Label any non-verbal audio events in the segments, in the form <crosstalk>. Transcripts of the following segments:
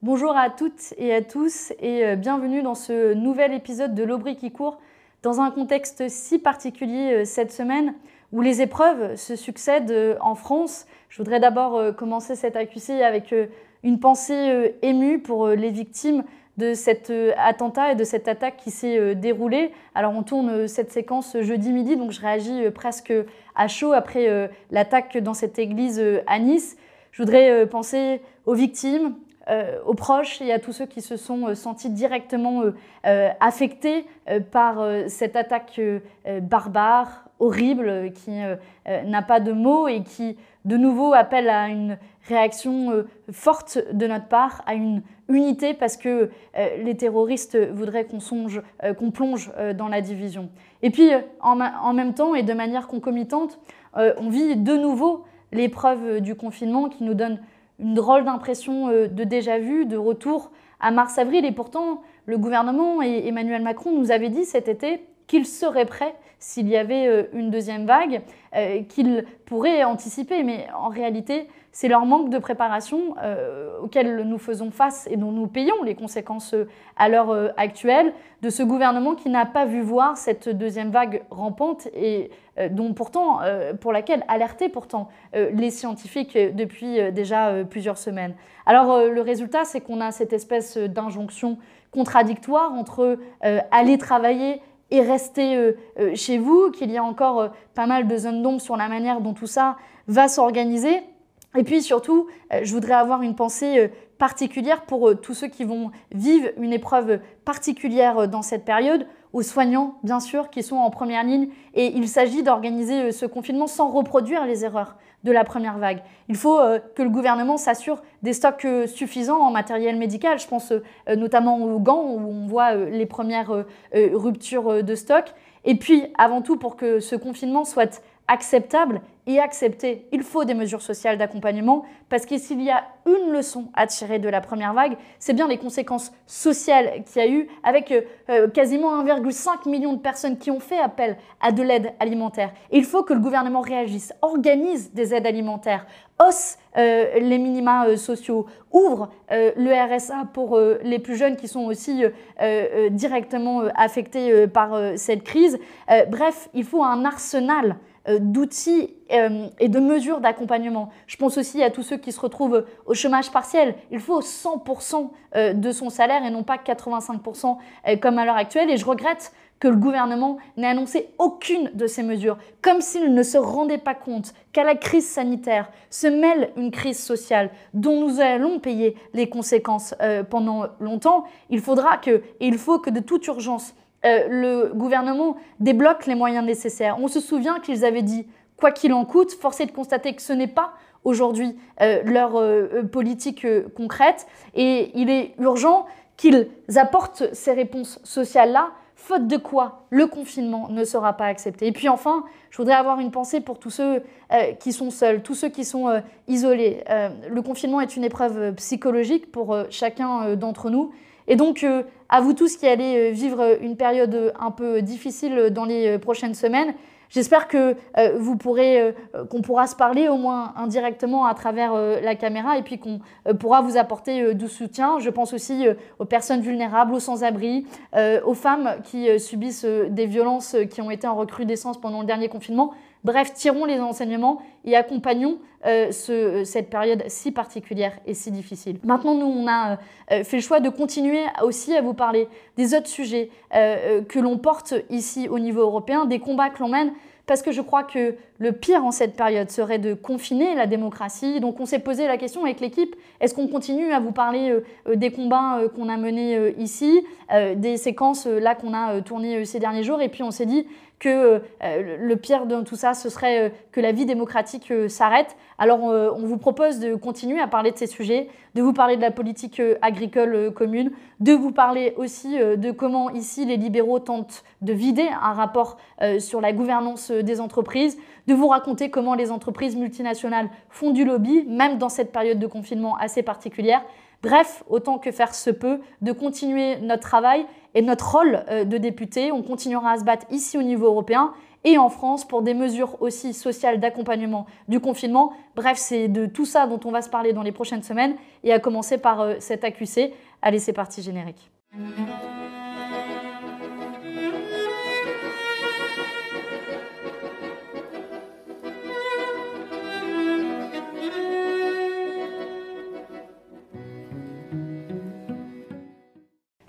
Bonjour à toutes et à tous et euh, bienvenue dans ce nouvel épisode de l'Aubry qui court dans un contexte si particulier euh, cette semaine où les épreuves se succèdent euh, en France. Je voudrais d'abord commencer cet accusé avec une pensée émue pour les victimes de cet attentat et de cette attaque qui s'est déroulée. Alors on tourne cette séquence jeudi midi, donc je réagis presque à chaud après l'attaque dans cette église à Nice. Je voudrais penser aux victimes, aux proches et à tous ceux qui se sont euh, sentis directement euh, affectés par cette attaque barbare, horrible, qui n'a pas de mots et qui, de nouveau, appelle à une réaction forte de notre part, à une unité, parce que les terroristes voudraient qu'on songe, qu'on plonge dans la division. Et puis, en, même temps et de manière concomitante, on vit de nouveau l'épreuve du confinement qui nous donne une drôle d'impression euh, de déjà-vu, de retour à mars-avril. Et pourtant, le gouvernement et Emmanuel Macron nous avaient dit cet été qu'il serait prêt s'il y avait euh, une deuxième vague, euh, qu'il pourrait anticiper. Mais en réalité, c'est leur manque de préparation euh, auquel nous faisons face et dont nous payons les conséquences à l'heure actuelle de ce gouvernement qui n'a pas vu voir cette deuxième vague rampante et dont pourtant, pour laquelle alertaient pourtant les scientifiques depuis déjà plusieurs semaines. Alors le résultat, c'est qu'on a cette espèce d'injonction contradictoire entre aller travailler et rester chez vous, qu'il y a encore pas mal de zones d'ombre sur la manière dont tout ça va s'organiser. Et puis surtout, euh, je voudrais avoir une pensée euh, particulière pour euh, tous ceux qui vont vivre une épreuve particulière dans cette période, aux soignants bien sûr qui sont en première ligne. Et il s'agit d'organiser ce confinement sans reproduire les erreurs de la première vague. Il faut que le gouvernement s'assure des stocks suffisants en matériel médical. Je pense notamment aux gants où on voit les premières ruptures de stock. Et puis, avant tout, pour que ce confinement soit acceptable et accepté. Il faut des mesures sociales d'accompagnement parce que s'il y a une leçon à tirer de la première vague, c'est bien les conséquences sociales qu'il y a eu avec euh, quasiment 1,5 million de personnes qui ont fait appel à de l'aide alimentaire. il faut que le gouvernement réagisse, organise des aides alimentaires, hausse euh, les minima euh, sociaux, ouvre le RSA pour les plus jeunes qui sont aussi directement affectés par cette crise. bref, il faut un arsenal euh, d'outils euh, et de mesures d'accompagnement. Je pense aussi à tous ceux qui se retrouvent au chômage partiel. Il faut 100% euh, de son salaire et non pas 85% comme à l'heure actuelle. Et je regrette que le gouvernement n'ait annoncé aucune de ces mesures, comme s'il ne se rendait pas compte qu'à la crise sanitaire se mêle une crise sociale dont nous allons payer les conséquences pendant longtemps. Il faudra que, et il faut que de toute urgence, euh, le gouvernement débloque les moyens nécessaires. On se souvient qu'ils avaient dit, quoi qu'il en coûte, force est de constater que ce n'est pas aujourd'hui euh, leur euh, politique concrète et il est urgent qu'ils apportent ces réponses sociales-là, faute de quoi le confinement ne sera pas accepté. Et puis enfin, je voudrais avoir une pensée pour tous ceux qui sont seuls, tous ceux qui sont isolés. le confinement est une épreuve psychologique pour chacun d'entre nous. Et donc, euh, à vous tous qui allez euh, vivre une période un peu difficile dans les euh, prochaines semaines, J'espère que vous pourrez, qu'on pourra se parler au moins indirectement à travers la caméra et puis qu'on pourra vous apporter du soutien. Je pense aussi aux personnes vulnérables, aux sans-abri, aux femmes qui subissent des violences qui ont été en recrudescence pendant le dernier confinement. Bref, tirons les enseignements et accompagnons euh, ce, cette période si particulière et si difficile. Maintenant, nous, on a euh, fait le choix de continuer aussi à vous parler des autres sujets euh, que l'on porte ici au niveau européen, des combats que l'on mène parce que je crois que le pire en cette période serait de confiner la démocratie. Donc on s'est posé la question avec l'équipe, est-ce qu'on continue à vous parler des combats qu'on a menés ici, des séquences là qu'on a tournées ces derniers jours, et puis on s'est dit, que euh, le pire de tout ça, ce serait euh, que la vie démocratique euh, s'arrête. Alors on vous propose de continuer à parler de ces sujets, de vous parler de la politique agricole commune, de vous parler aussi de comment ici les libéraux tentent de vider un rapport sur la gouvernance des entreprises, de vous raconter comment les entreprises multinationales font du lobby, même dans cette période de confinement assez particulière. Bref, autant que faire se peut, de continuer notre travail et notre rôle euh, de député. On continuera à se battre ici au niveau européen et en France pour des mesures aussi sociales d'accompagnement du confinement. Bref, c'est de tout ça dont on va se parler dans les prochaines semaines et à commencer par euh, cet AQC. Allez, c'est parti générique.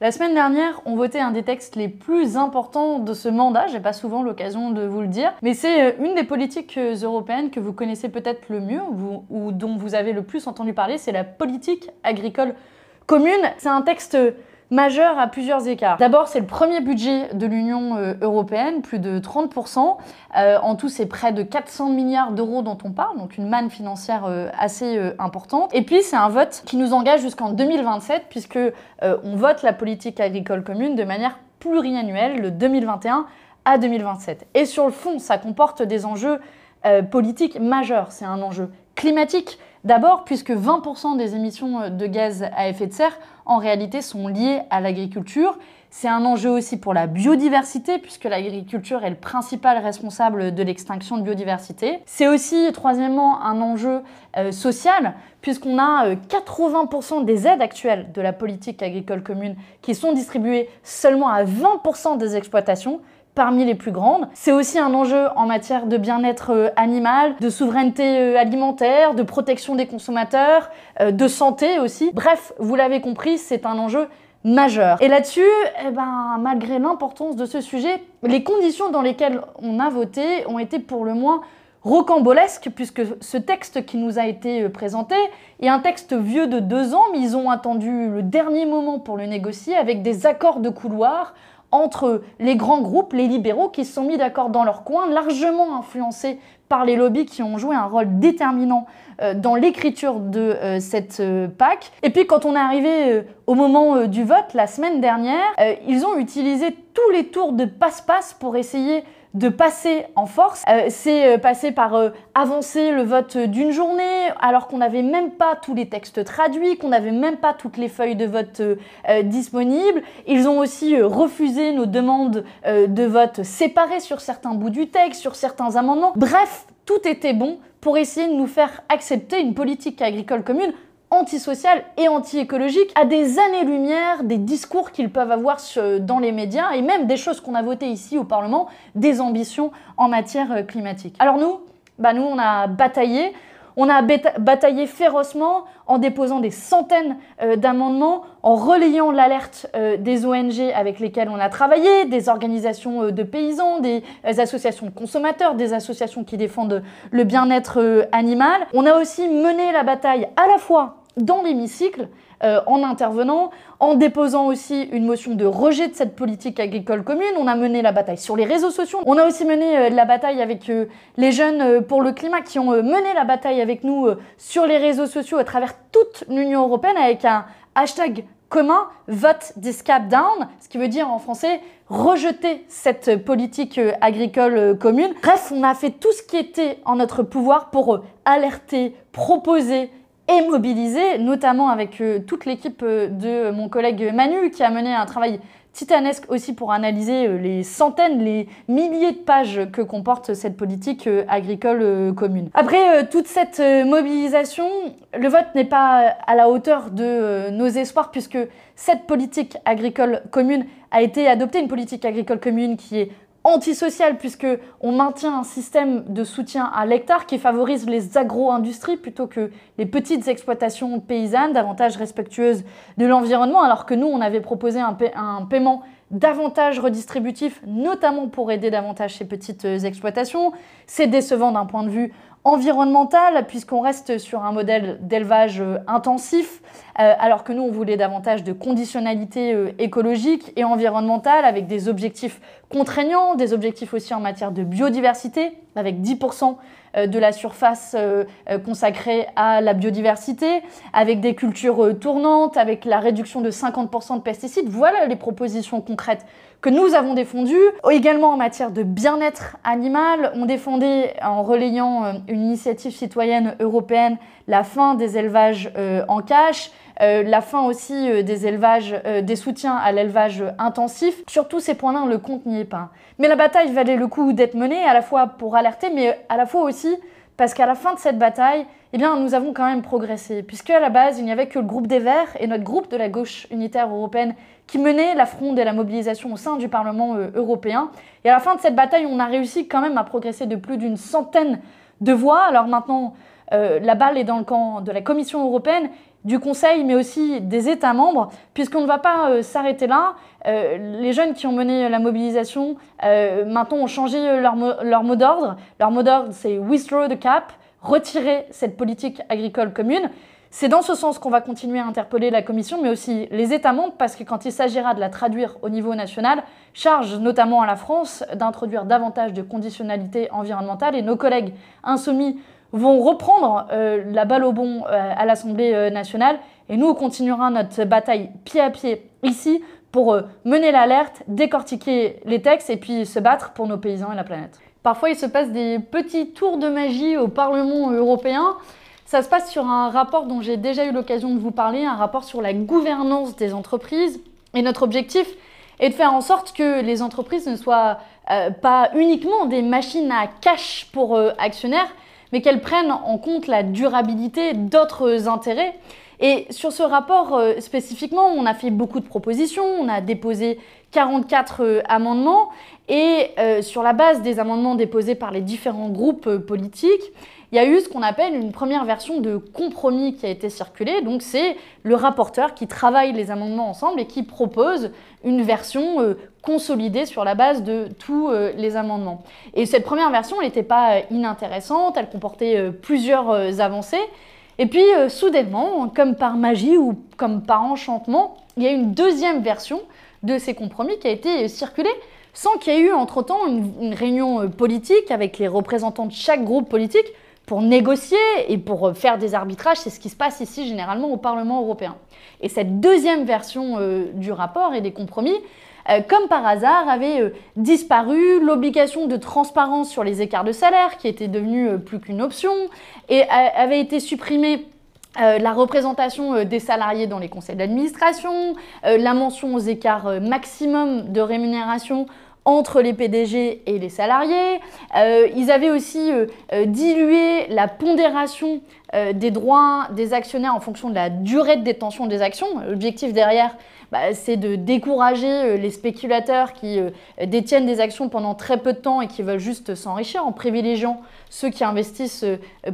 La semaine dernière, on votait un des textes les plus importants de ce mandat, j'ai pas souvent l'occasion de vous le dire, mais c'est euh, une des politiques euh, européennes que vous connaissez peut-être le mieux ou, dont vous avez le plus entendu parler, c'est la politique agricole commune. C'est un texte majeur à plusieurs écarts. D'abord, c'est le premier budget de l'Union euh, européenne, plus de 30%. Euh, en tout, c'est près de 400 milliards d'euros dont on parle, donc une manne financière euh, assez importante. Et puis, c'est un vote qui nous engage jusqu'en 2027, puisque on vote la politique agricole commune de manière pluriannuelle, le 2021 à 2027. Et sur le fond, ça comporte des enjeux politiques majeurs. C'est un enjeu climatique, D'abord, puisque 20% des émissions de gaz à effet de serre, en réalité, sont liées à l'agriculture. C'est un enjeu aussi pour la biodiversité, puisque l'agriculture est le principal responsable de l'extinction de biodiversité. C'est aussi, troisièmement, un enjeu euh, social, puisqu'on a 80% euh, des aides actuelles de la politique agricole commune qui sont distribuées seulement à 20% des exploitations, parmi les plus grandes. C'est aussi un enjeu en matière de bien-être euh, animal, de souveraineté euh, alimentaire, de protection des consommateurs, euh, de santé aussi. Bref, vous l'avez compris, c'est un enjeu majeur. Et là-dessus, eh ben, malgré l'importance de ce sujet, les conditions dans lesquelles on a voté ont été pour le moins rocambolesques, puisque ce texte qui nous a été présenté est un texte vieux de deux ans, mais ils ont attendu le dernier moment pour le négocier avec des accords de couloir entre les grands groupes, les libéraux, qui se sont mis d'accord dans leur coin, largement influencés par les lobbies qui ont joué un rôle déterminant euh, dans l'écriture de euh, cette euh, PAC. Et puis quand on est arrivé au moment du vote la semaine dernière, ils ont utilisé tous les tours de passe-passe pour essayer de passer en force. Euh, c'est euh, passer par euh, avancer le vote d'une journée alors qu'on n'avait même pas tous les textes traduits, qu'on n'avait même pas toutes les feuilles de vote disponibles. Ils ont aussi refusé nos demandes de vote séparées sur certains bouts du texte, sur certains amendements. Bref, tout était bon pour essayer de nous faire accepter une politique agricole commune antisocial et anti-écologique à des années-lumière des discours qu'ils peuvent avoir dans les médias et même des choses qu'on a votées ici au Parlement, des ambitions en matière euh, climatique. Alors nous, bah nous on a bataillé, on a bataillé férocement en déposant des centaines euh, d'amendements, en relayant l'alerte euh, des ONG avec lesquelles on a travaillé, des organisations de paysans, des associations de consommateurs, des associations qui défendent le bien-être animal. On a aussi mené la bataille à la fois dans l'hémicycle, euh, en intervenant, en déposant aussi une motion de rejet de cette politique agricole commune. On a mené la bataille sur les réseaux sociaux. On a aussi mené euh, la bataille avec euh, les jeunes pour le climat qui ont mené la bataille avec nous sur les réseaux sociaux à travers toute l'Union européenne avec un hashtag commun, vote this cap down, ce qui veut dire en français rejeter cette politique agricole commune. Bref, on a fait tout ce qui était en notre pouvoir pour alerter, proposer, et mobilisé, notamment avec euh, toute l'équipe euh, de mon collègue Manu qui a mené un travail titanesque aussi pour analyser euh, les centaines, les milliers de pages que comporte cette politique agricole commune. Après toute cette mobilisation, le vote n'est pas à la hauteur de nos espoirs puisque cette politique agricole commune a été adoptée, une politique agricole commune qui est antisocial puisque on maintient un système de soutien à l'hectare qui favorise les agro-industries plutôt que les petites exploitations paysannes davantage respectueuses de l'environnement alors que nous on avait proposé un, paiement davantage redistributif notamment pour aider davantage ces petites exploitations. C'est décevant d'un point de vue environnementale, puisqu'on reste sur un modèle d'élevage euh, intensif, euh, alors que nous, on voulait davantage de conditionnalité euh, écologique et environnementale, avec des objectifs contraignants, des objectifs aussi en matière de biodiversité, avec 10% de la surface consacrée à la biodiversité, avec des cultures tournantes, avec la réduction de 50% de pesticides. Voilà les propositions concrètes que nous avons défendues. Également en matière de bien-être animal, on défendait en relayant une initiative citoyenne européenne la fin des élevages en cache, euh, la fin aussi euh, des élevages, euh, des soutiens à l'élevage intensif. Sur tous ces points-là, le compte n'y pas. Mais la bataille valait le coup d'être menée, à la fois pour alerter, mais à la fois aussi parce qu'à la fin de cette bataille, eh bien, nous avons quand même progressé, puisque à la base, il n'y avait que le groupe des Verts et notre groupe de la gauche unitaire européenne qui menait la fronde et la mobilisation au sein du Parlement européen. Et à la fin de cette bataille, on a réussi quand même à progresser de plus d'une centaine de voix. Alors maintenant, la balle est dans le camp de la Commission européenne du Conseil, mais aussi des États membres, puisqu'on ne va pas euh, s'arrêter là. Euh, les jeunes qui ont mené la mobilisation, euh, maintenant, ont changé leur, leur mot d'ordre. Leur mot d'ordre, c'est Withdraw the Cap, retirer cette politique agricole commune. C'est dans ce sens qu'on va continuer à interpeller la Commission, mais aussi les États membres, parce que quand il s'agira de la traduire au niveau national, charge notamment à la France d'introduire davantage de conditionnalités environnementales, et nos collègues insoumis vont reprendre euh, la balle au bon euh, à l'Assemblée euh, nationale et nous continuerons notre bataille pied à pied ici pour mener l'alerte, décortiquer les textes et puis se battre pour nos paysans et la planète. Parfois, il se passe des petits tours de magie au Parlement européen. Ça se passe sur un rapport dont j'ai déjà eu l'occasion de vous parler, un rapport sur la gouvernance des entreprises. Et notre objectif est de faire en sorte que les entreprises ne soient pas uniquement des machines à cash pour actionnaires, mais qu'elles prennent en compte la durabilité d'autres intérêts. Et sur ce rapport euh, spécifiquement, on a fait beaucoup de propositions, on a déposé 44 euh, amendements, et euh, sur la base des amendements déposés par les différents groupes politiques, il y a eu ce qu'on appelle une première version de compromis qui a été circulée. Donc c'est le rapporteur qui travaille les amendements ensemble et qui propose une version euh, consolidée sur la base de tous euh, les amendements. Et cette première version, n'était pas euh, inintéressante, elle comportait plusieurs avancées. Et puis soudainement, comme par magie ou comme par enchantement, il y a une deuxième version de ces compromis qui a été circulée sans qu'il y ait eu entre-temps une réunion politique avec les représentants de chaque groupe politique pour négocier et pour faire des arbitrages. C'est ce qui se passe ici généralement au Parlement européen. Et cette deuxième version euh, du rapport et des compromis, euh, comme par hasard, avait euh, disparu l'obligation de transparence sur les écarts de salaire, qui était devenue plus qu'une option, et avait été supprimée la représentation des salariés dans les conseils d'administration, la mention aux écarts maximum de rémunération entre les PDG et les salariés. Euh, ils avaient aussi euh, euh, dilué la pondération des droits des actionnaires en fonction de la durée de détention des actions. L'objectif derrière, bah, c'est de décourager les spéculateurs qui détiennent des actions pendant très peu de temps et qui veulent juste s'enrichir en privilégiant ceux qui investissent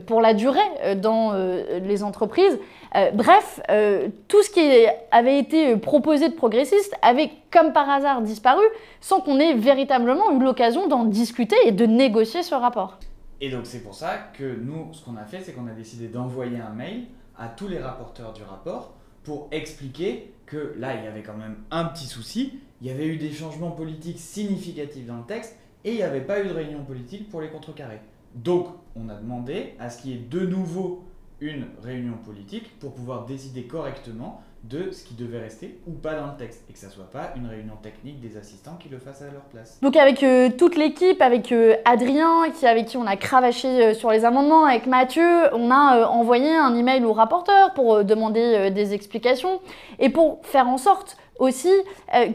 pour la durée dans les entreprises. Euh, bref, euh, tout ce qui avait été proposé de progressiste avait, comme par hasard, disparu sans qu'on ait véritablement eu l'occasion d'en discuter et de négocier ce rapport. Et donc c'est pour ça que nous, ce qu'on a fait, c'est qu'on a décidé d'envoyer un mail à tous les rapporteurs du rapport pour expliquer que là, il y avait quand même un petit souci, il y avait eu des changements politiques significatifs dans le texte et il n'y avait pas eu de réunion politique pour les contrecarrer. Donc, on a demandé à ce qu'il y ait de nouveau une réunion politique pour pouvoir décider correctement de ce qui devait rester ou pas dans le texte et que ça soit pas une réunion technique des assistants qui le fassent à leur place. Donc avec euh, toute l'équipe, avec euh, Adrien avec qui on a cravaché euh, sur les amendements, avec Mathieu, on a envoyé un email au rapporteur pour demander des explications et pour faire en sorte aussi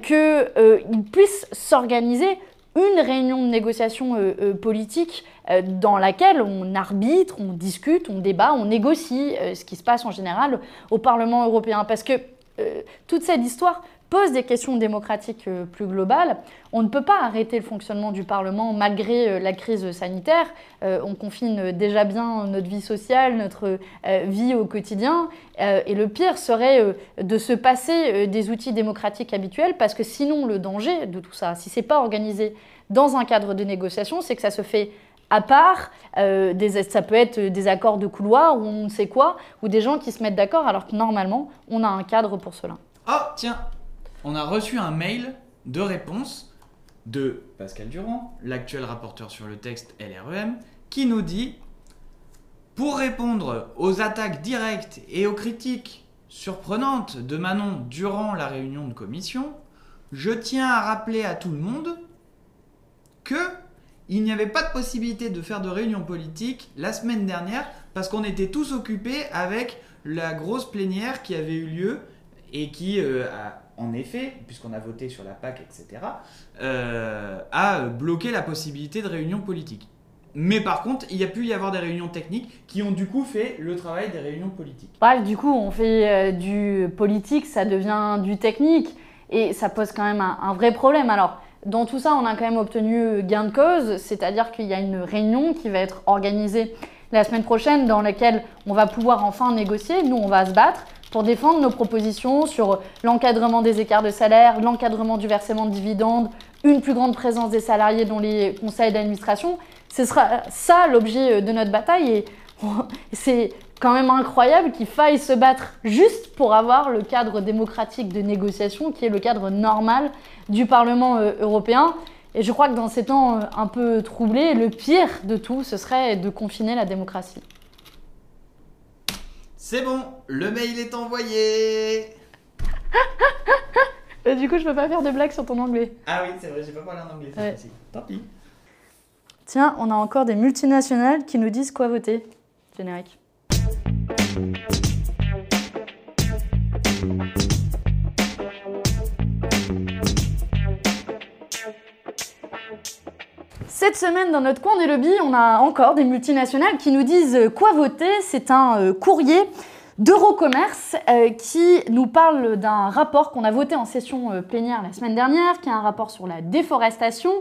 qu'il puisse s'organiser une réunion de négociation politique euh, dans laquelle on arbitre, on discute, on débat, on négocie, euh, ce qui se passe en général au Parlement européen. Parce que euh, toute cette histoire pose des questions démocratiques plus globales. On ne peut pas arrêter le fonctionnement du Parlement malgré la crise sanitaire. on confine déjà bien notre vie sociale, notre vie au quotidien. et le pire serait de se passer des outils démocratiques habituels parce que sinon le danger de tout ça, si c'est pas organisé dans un cadre de négociation, c'est que ça se fait à part, euh, ça peut être des accords de couloir ou on ne sait quoi, ou des gens qui se mettent d'accord alors que normalement, on a un cadre pour cela. Oh, tiens, on a reçu un mail de réponse de Pascal Durand, l'actuel rapporteur sur le texte LREM, qui nous dit Pour répondre aux attaques directes et aux critiques surprenantes de Manon durant la réunion de commission, je tiens à rappeler à tout le monde que il n'y avait pas de possibilité de faire de réunion politique la semaine dernière parce qu'on était tous occupés avec la grosse plénière qui avait eu lieu et qui euh, a, en effet, puisqu'on a voté sur la PAC, etc., euh, a bloqué la possibilité de réunion politique. Mais par contre, il y a pu y avoir des réunions techniques qui ont du coup fait le travail des réunions politiques. Bref, du coup, on fait euh, du politique, ça devient du technique, et ça pose quand même un, un vrai problème. Alors, dans tout ça, on a quand même obtenu gain de cause, c'est-à-dire qu'il y a une réunion qui va être organisée la semaine prochaine dans laquelle on va pouvoir enfin négocier. Nous, on va se battre pour défendre nos propositions sur l'encadrement des écarts de salaire, l'encadrement du versement de dividendes, une plus grande présence des salariés dans les conseils d'administration. Ce sera ça l'objet de notre bataille et <laughs> c'est quand même incroyable qu'il faille se battre juste pour avoir le cadre démocratique de négociation qui est le cadre normal du Parlement euh, européen. Et je crois que dans ces temps euh, un peu troublés, le pire de tout, ce serait de confiner la démocratie. C'est bon, le mail est envoyé <laughs> Et du coup, je peux pas faire de blagues sur ton anglais. Ah oui, c'est vrai, j'ai pas parlé en anglais Ouais. Tant pis. Tiens, on a encore des multinationales qui nous disent quoi voter. Générique. Cette semaine, dans notre coin des lobbies, on a encore des multinationales qui nous disent euh, quoi voter. C'est un euh, courrier d'Eurocommerce euh, qui nous parle d'un rapport qu'on a voté en session plénière la semaine dernière, qui est un rapport sur la déforestation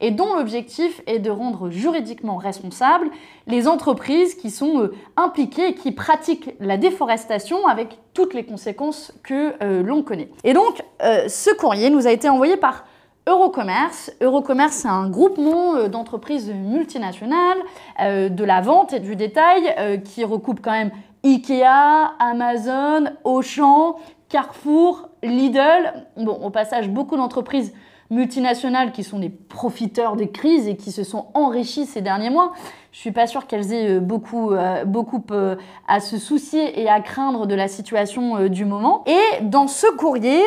et dont l'objectif est de rendre juridiquement responsables les entreprises qui sont impliquées et qui pratiquent la déforestation avec toutes les conséquences que l'on connaît. Et donc, ce courrier nous a été envoyé par Eurocommerce. Eurocommerce, c'est un groupement euh, d'entreprises multinationales euh, de la vente et du détail euh, qui recoupe quand même Ikea, Amazon, Auchan, Carrefour, Lidl. Bon, au passage, beaucoup d'entreprises multinationales qui sont des profiteurs des crises et qui se sont enrichies ces derniers mois. Je suis pas sûre qu'elles aient beaucoup, à se soucier et à craindre de la situation du moment. Et dans ce courrier,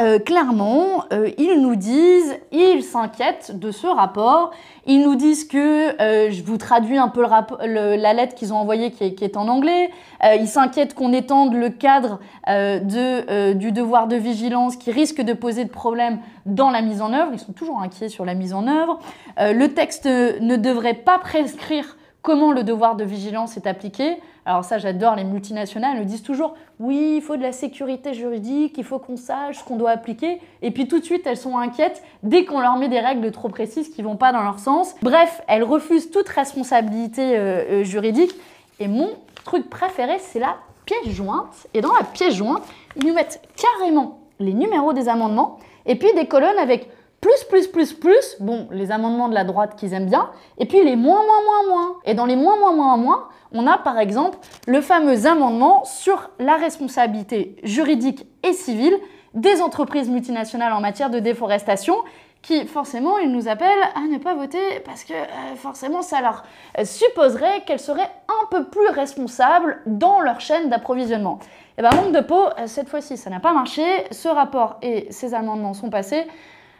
euh, clairement, euh, ils nous disent, ils s'inquiètent de ce rapport. Ils nous disent que, euh, je vous traduis un peu la lettre qu'ils ont envoyée qui est, en anglais. Ils s'inquiètent qu'on étende le cadre du devoir de vigilance qui risque de poser de problèmes dans la mise en œuvre. Ils sont toujours inquiets sur la mise en œuvre. Le texte ne devrait pas prescrire comment le devoir de vigilance est appliqué. Alors ça, j'adore, les multinationales elles nous disent toujours, oui, il faut de la sécurité juridique, il faut qu'on sache ce qu'on doit appliquer. Et puis tout de suite, elles sont inquiètes dès qu'on leur met des règles trop précises qui vont pas dans leur sens. Bref, elles refusent toute responsabilité euh, euh, juridique. Et mon truc préféré, c'est la pièce jointe. Et dans la pièce jointe, ils nous mettent carrément les numéros des amendements et puis des colonnes avec plus, plus, plus, plus, bon, les amendements de la droite qu'ils aiment bien, et puis les moins, moins, moins, moins. Et dans les moins, moins, moins, moins, on a par exemple le fameux amendement sur la responsabilité juridique et civile des entreprises multinationales en matière de déforestation, qui forcément, ils nous appellent à ne pas voter parce que euh, forcément, ça leur supposerait qu'elles seraient un peu plus responsables dans leur chaîne d'approvisionnement. Et ben manque de peau, euh, cette fois-ci, ça n'a pas marché. Ce rapport et ces amendements sont passés.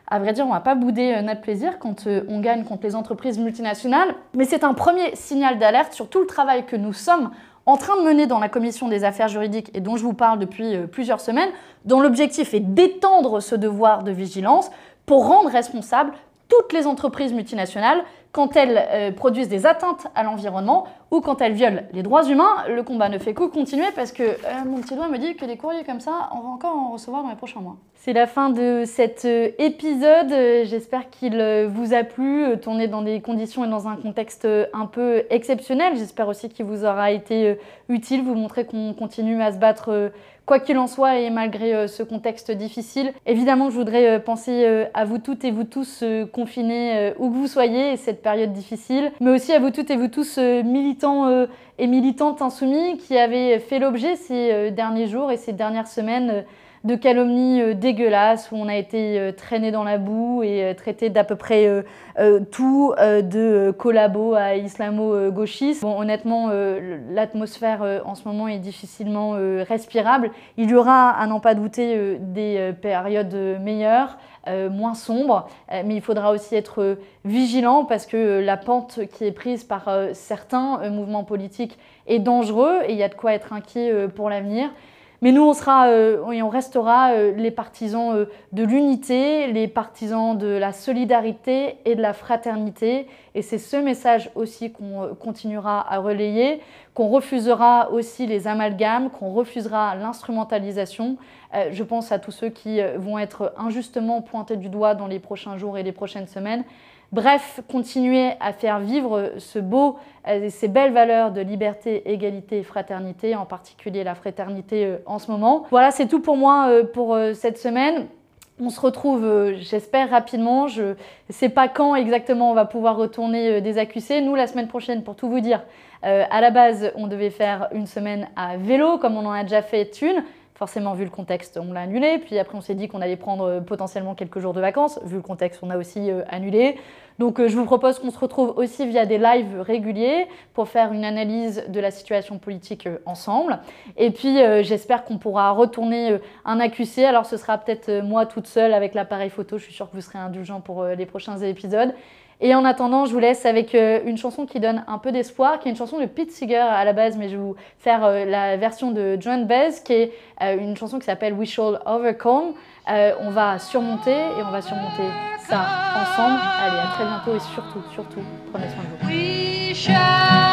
À vrai dire, on va pas bouder euh, notre plaisir quand euh, on gagne contre les entreprises multinationales, mais c'est un premier signal d'alerte sur tout le travail que nous sommes en train de mener dans la commission des affaires juridiques et dont je vous parle depuis euh, plusieurs semaines, dont l'objectif est d'étendre ce devoir de vigilance pour rendre responsables toutes les entreprises multinationales quand elles euh, produisent des atteintes à l'environnement ou quand elles violent les droits humains. Le combat ne fait que continuer parce que euh, mon petit doigt me dit que des courriers comme ça, on va encore en recevoir dans les prochains mois. C'est la fin de cet euh, épisode. J'espère qu'il vous a plu, tourné dans des conditions et dans un contexte un peu exceptionnel. J'espère aussi qu'il vous aura été utile, vous montrer qu'on continue à se battre quoi qu'il en soit et malgré euh, ce contexte difficile. Évidemment, je voudrais euh, penser euh, à vous toutes et vous tous confinés où que vous soyez et cette période difficile, mais aussi à vous toutes et vous tous militants et militantes insoumis qui avaient fait l'objet ces derniers jours et ces dernières semaines de calomnies dégueulasses où on a été traîné dans la boue et traité d'à peu près tout, de collabo à islamo-gauchiste. Bon, honnêtement, l'atmosphère en ce moment est difficilement respirable. Il y aura, à n'en pas douter, des périodes meilleures. Euh, moins sombre, euh, mais il faudra aussi être vigilant parce que la pente qui est prise par euh, certains mouvements politiques est dangereux et il y a de quoi être inquiet pour l'avenir. Mais nous, on, sera, on restera les partisans de l'unité, les partisans de la solidarité et de la fraternité. Et c'est ce message aussi qu'on continuera à relayer, qu'on refusera aussi les amalgames, qu'on refusera l'instrumentalisation. Euh, je pense à tous ceux qui euh, vont être injustement pointés du doigt dans les prochains jours et les prochaines semaines. Bref, continuer à faire vivre ce beau, euh, ces belles valeurs de liberté, égalité et fraternité, en particulier la fraternité en ce moment. Voilà, c'est tout pour moi pour cette semaine. On se retrouve, j'espère, rapidement. Je ne sais pas quand exactement on va pouvoir retourner des accusés. Nous, la semaine prochaine, pour tout vous dire, à la base, on devait faire une semaine à vélo, comme on en a déjà fait une. Forcément, vu le contexte, on l'a annulé. Puis après, on s'est dit qu'on allait prendre euh, potentiellement quelques jours de vacances. Vu le contexte, on a aussi euh, annulé. Donc, euh, je vous propose qu'on se retrouve aussi via des lives réguliers pour faire une analyse de la situation politique ensemble. Et puis, j'espère qu'on pourra retourner un AQC. Alors, ce sera peut-être moi toute seule avec l'appareil photo. Je suis sûre que vous serez indulgents pour les prochains épisodes. Et en attendant, je vous laisse avec euh, une chanson qui donne un peu d'espoir, qui est une chanson de Pete Seeger à la base, mais je vais vous faire euh, la version de John Bez, qui est euh, une chanson qui s'appelle We Shall Overcome. on va surmonter et on va surmonter ça ensemble. Allez, à très bientôt et surtout, surtout, prenez soin de vous.